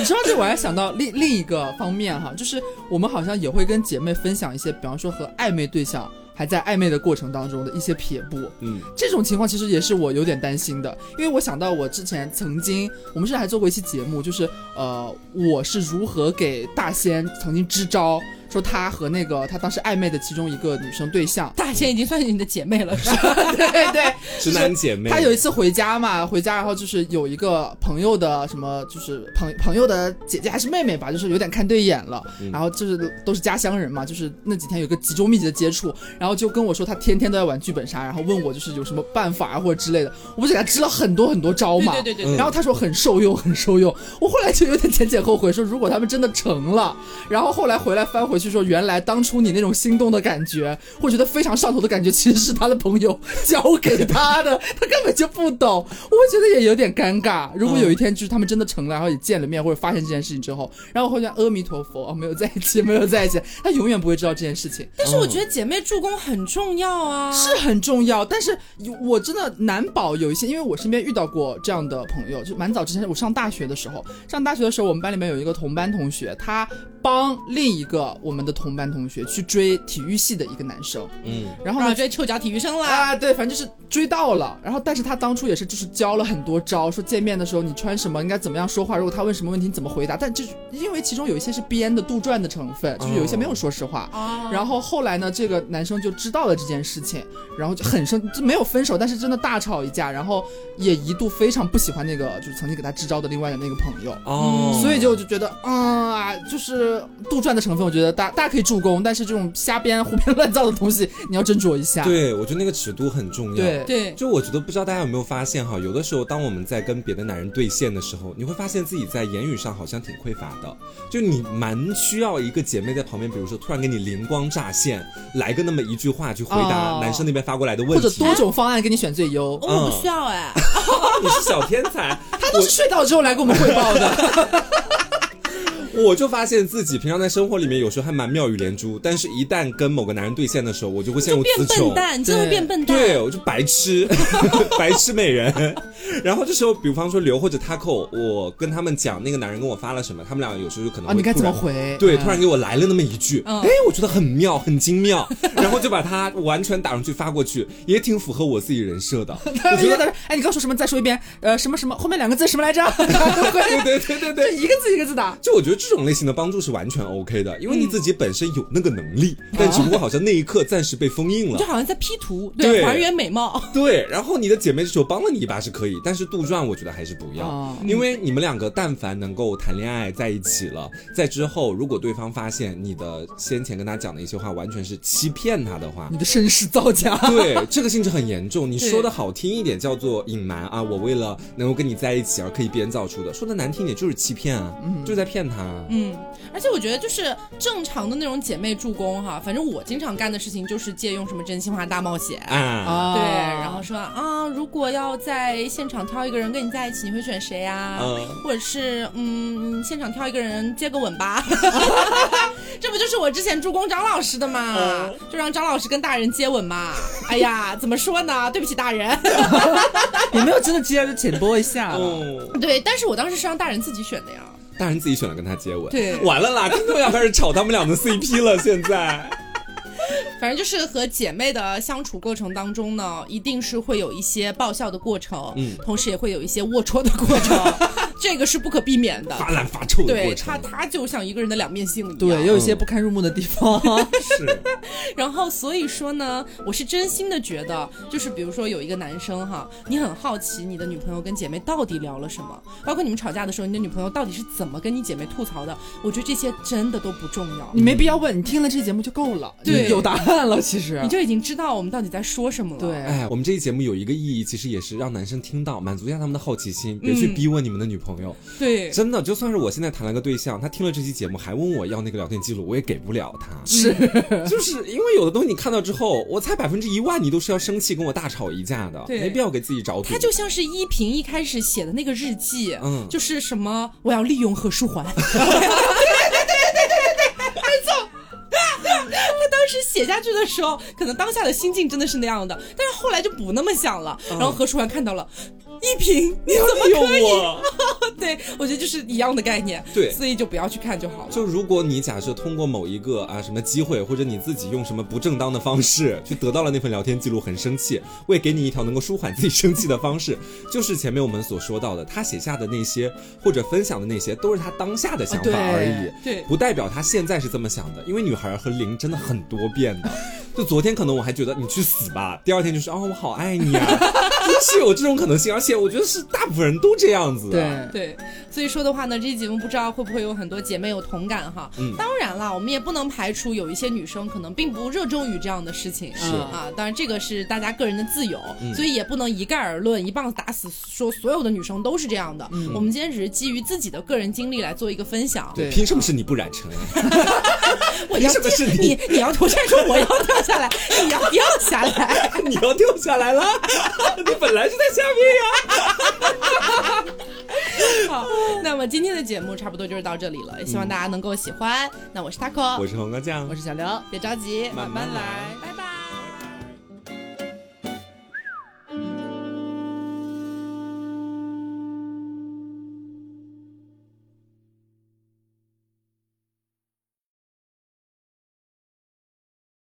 啊，你说到这，我还想到另另一个方面哈，就是我们好像也会跟姐妹分享一些，比方说和暧昧对象还在暧昧的过程当中的一些撇步。嗯，这种情况其实也是我有点担心的，因为我想到我之前曾经，我们是还做过一期节目，就是呃，我是如何给大仙曾经支招，说他和那个他当时暧昧的其中一个女生对象，大仙已经算是你的姐妹了，是吧？对 对，直男姐妹。他有一次回家嘛，回家然后就是有一个朋友的什么，就是朋朋友的姐姐还是妹妹吧，就是有点看对眼了，嗯然后就是都是家乡人嘛，就是那几天有个集中密集的接触，然后就跟我说他天天都在玩剧本杀，然后问我就是有什么办法啊或者之类的，我不是给他支了很多很多招嘛，对对对然后他说很受用，很受用。我后来就有点前前后悔，说如果他们真的成了，然后后来回来翻回去说，原来当初你那种心动的感觉，或者觉得非常上头的感觉，其实是他的朋友教给他的，他根本就不懂。我会觉得也有点尴尬。如果有一天就是他们真的成了，然后也见了面，或者发现这件事情之后，然后我会觉得阿弥陀佛，哦，没有在一起，没有在一起，他永远不会知道这件事情。但是我觉得姐妹助攻很重要啊，是很重要，但是有我真的难保有一些，因为我身边遇到过这样的朋友，就蛮早之前我上大学的时候，上大学的时候，我们班里面有一个同班同学，他帮另一个我们的同班同学去追体育系的一个男生，嗯，然后呢。追臭脚体育生啦。啊，对，反正就是追到了，然后但是他当初也是就是教了很多招，说见面的时候你穿什么，应该怎么样说话，如果他问什么问题你怎么回答，但就是因为其中有一些是编的杜撰的成分，就是有一些没有说实话，哦然后后来呢，这个男生就知道了这件事情，然后就很生，就没有分手，但是真的大吵一架，然后也一度非常不喜欢那个就是曾经给他支招的另外的那个朋友。哦，所以就就觉得，嗯啊，就是杜撰的成分，我觉得大大家可以助攻，但是这种瞎编胡编乱造的东西，你要斟酌一下。对，我觉得那个尺度很重要。对对，就我觉得不知道大家有没有发现哈，有的时候当我们在跟别的男人对线的时候，你会发现自己在言语上好像挺匮乏的，就你蛮需要一个姐妹在旁边，比如说突然给你灵光乍现，来个那么一句话去回答哦男生那边发过来的问题。或者多种方案给你选最优。哦我不需要哎，你是小天才，他都是睡到之后来给我们汇报的。我就发现自己平常在生活里面有时候还蛮妙语连珠，但是一旦跟某个男人对线的时候，我就会陷入变词穷。笨蛋，真的会变笨蛋。对，我就白痴，白痴美人。然后这时候，比方说刘或者 Taco，我跟他们讲那个男人跟我发了什么，他们俩有时候就可能啊，会你该怎么？回？对，嗯突然给我来了那么一句，嗯哎、我觉得很妙，很精妙，然后就把它完全打上去发过去，也挺符合我自己人设的。我觉得，哎，你刚说什么？再说一遍。呃，什么什么？后面两个字什么来着？对对对对对一个字一个字打。就我觉得这种类型的帮助是完全 OK 的，因为你自己本身有那个能力，但只不过好像那一刻暂时被封印了就。好像在 P 图，对还原美貌。对，然后你的姐妹这时候帮了你一把是可以，但是杜撰我觉得还是不要，哦因为你们两个但凡能够谈恋爱在一起了，在之后如果对方发现你的先前跟他讲的一些话完全是欺骗他的话你。的身世造假。对，这个性质很严重。你说的好听一点叫做隐瞒啊，我为了能够跟你在一起而刻意编造出的；说的难听一点就是欺骗啊，就是在骗他。嗯，而且我觉得就是正常的那种姐妹助攻哈，反正我经常干的事情就是借用什么真心话大冒险。啊，啊对，然后说啊，如果要在现场挑一个人跟你在一起，你会选谁啊？嗯或者是嗯，现场挑一个人接个吻吧 这不就是我之前助攻张老师的嘛？嗯就让张老师跟大人接吻嘛。哎呀，怎么说呢？对不起大人。也没有真的接，就浅播一下了。哦，对，但是我当时是让大人自己选的呀。大人自己选了跟他接吻，对完了啦，听众要开始炒他们俩的 CP 了，现在。反正就是和姐妹的相处过程当中呢，一定是会有一些爆笑的过程，嗯同时也会有一些龌龊的过程。这个是不可避免的。发烂发臭的对过程他，。他就像一个人的两面性一样。对，也有一些不堪入目的地方。是，然后所以说呢，我是真心的觉得，就是比如说有一个男生哈，你很好奇你的女朋友跟姐妹到底聊了什么，包括你们吵架的时候，你的女朋友到底是怎么跟你姐妹吐槽的，我觉得这些真的都不重要。你没必要问，你听了这节目就够了，对有答案了。其实你就已经知道我们到底在说什么了。对哎，我们这一节目有一个意义，其实也是让男生听到，满足一下他们的好奇心，别去逼问你们的女朋友。对，真的，就算是我现在谈了个对象，他听了这期节目还问我要那个聊天记录，我也给不了他。是就是因为有的东西你看到之后，我猜百分之一万你都是要生气跟我大吵一架的，对没必要给自己找堵。他就像是依萍一开始写的那个日记，嗯就是什么我要利用何书桓。他当时写下去的时候，可能当下的心境真的是那样的，但是后来就不那么想了。然后何书桓看到了，依萍，你怎么可以？我？对我觉得就是一样的概念，对所以就不要去看就好了。就如果你假设通过某一个啊什么机会，或者你自己用什么不正当的方式去得到了那份聊天记录，很生气，我也给你一条能够舒缓自己生气的方式，就是前面我们所说到的，他写下的那些或者分享的那些，都是他当下的想法而已。对不代表他现在是这么想的，因为女孩和零真的很多变的。就昨天可能我还觉得你去死吧，第二天就是哦我好爱你啊，真是有这种可能性，而且我觉得是大部分人都这样子。对，对，所以说的话呢，这期节目不知道会不会有很多姐妹有同感哈。嗯当然啦，我们也不能排除有一些女生可能并不热衷于这样的事情。是啊，当然这个是大家个人的自由，嗯所以也不能一概而论，一棒子打死说所有的女生都是这样的。嗯我们今天只是基于自己的个人经历来做一个分享。对凭什么是你不染成啊？我要凭什么是你你你要我现在说我要掉下来，你要掉下来。你要掉下来了，你本来就在下面呀。好，那么今天的节目差不多就是到这里了，也希望大家能够喜欢。那我是 taco，我是红高酱我，是小刘。别着急，慢慢来拜。